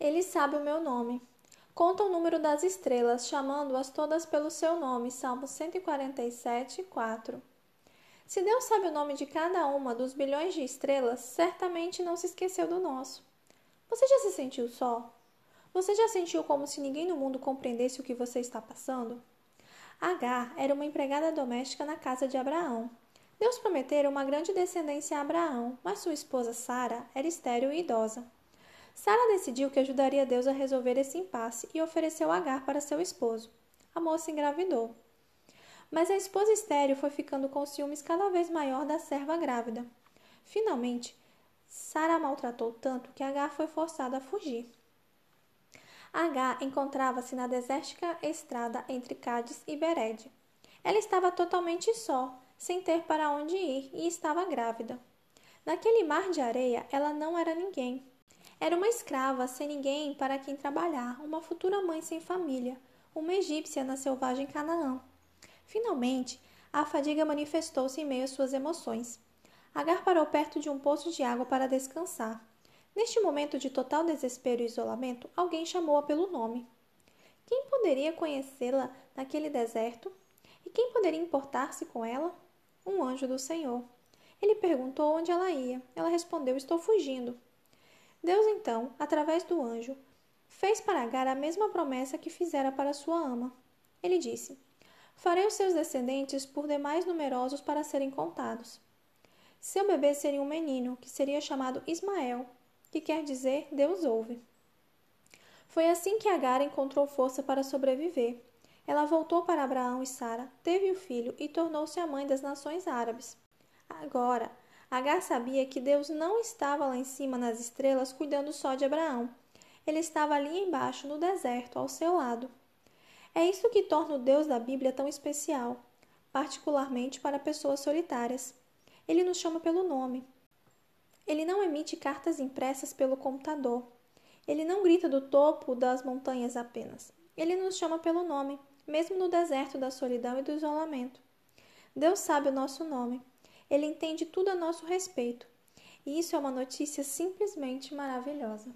Ele sabe o meu nome. Conta o número das estrelas, chamando-as todas pelo seu nome. Salmo 147, 4. Se Deus sabe o nome de cada uma dos bilhões de estrelas, certamente não se esqueceu do nosso. Você já se sentiu só? Você já sentiu como se ninguém no mundo compreendesse o que você está passando? Agar era uma empregada doméstica na casa de Abraão. Deus prometera uma grande descendência a Abraão, mas sua esposa Sara era estéril e idosa. Sara decidiu que ajudaria Deus a resolver esse impasse e ofereceu Agar para seu esposo. A moça engravidou. Mas a esposa estéril foi ficando com ciúmes cada vez maior da serva grávida. Finalmente, Sara a maltratou tanto que Agar foi forçada a fugir. Agar encontrava-se na desértica estrada entre Cádiz e Bered. Ela estava totalmente só, sem ter para onde ir, e estava grávida. Naquele mar de areia, ela não era ninguém. Era uma escrava sem ninguém para quem trabalhar, uma futura mãe sem família, uma egípcia na selvagem Canaã. Finalmente, a fadiga manifestou-se em meio às suas emoções. Agar parou perto de um poço de água para descansar. Neste momento de total desespero e isolamento, alguém chamou-a pelo nome. Quem poderia conhecê-la naquele deserto? E quem poderia importar-se com ela? Um anjo do Senhor. Ele perguntou onde ela ia. Ela respondeu: Estou fugindo. Deus, então, através do anjo, fez para Agar a mesma promessa que fizera para sua ama. Ele disse: Farei os seus descendentes por demais numerosos para serem contados. Seu bebê seria um menino, que seria chamado Ismael, que quer dizer Deus ouve. Foi assim que Agar encontrou força para sobreviver. Ela voltou para Abraão e Sara, teve o filho e tornou-se a mãe das nações árabes. Agora, Agar sabia que Deus não estava lá em cima nas estrelas cuidando só de Abraão. Ele estava ali embaixo, no deserto, ao seu lado. É isso que torna o Deus da Bíblia tão especial, particularmente para pessoas solitárias. Ele nos chama pelo nome. Ele não emite cartas impressas pelo computador. Ele não grita do topo das montanhas apenas. Ele nos chama pelo nome, mesmo no deserto da solidão e do isolamento. Deus sabe o nosso nome. Ele entende tudo a nosso respeito. E isso é uma notícia simplesmente maravilhosa.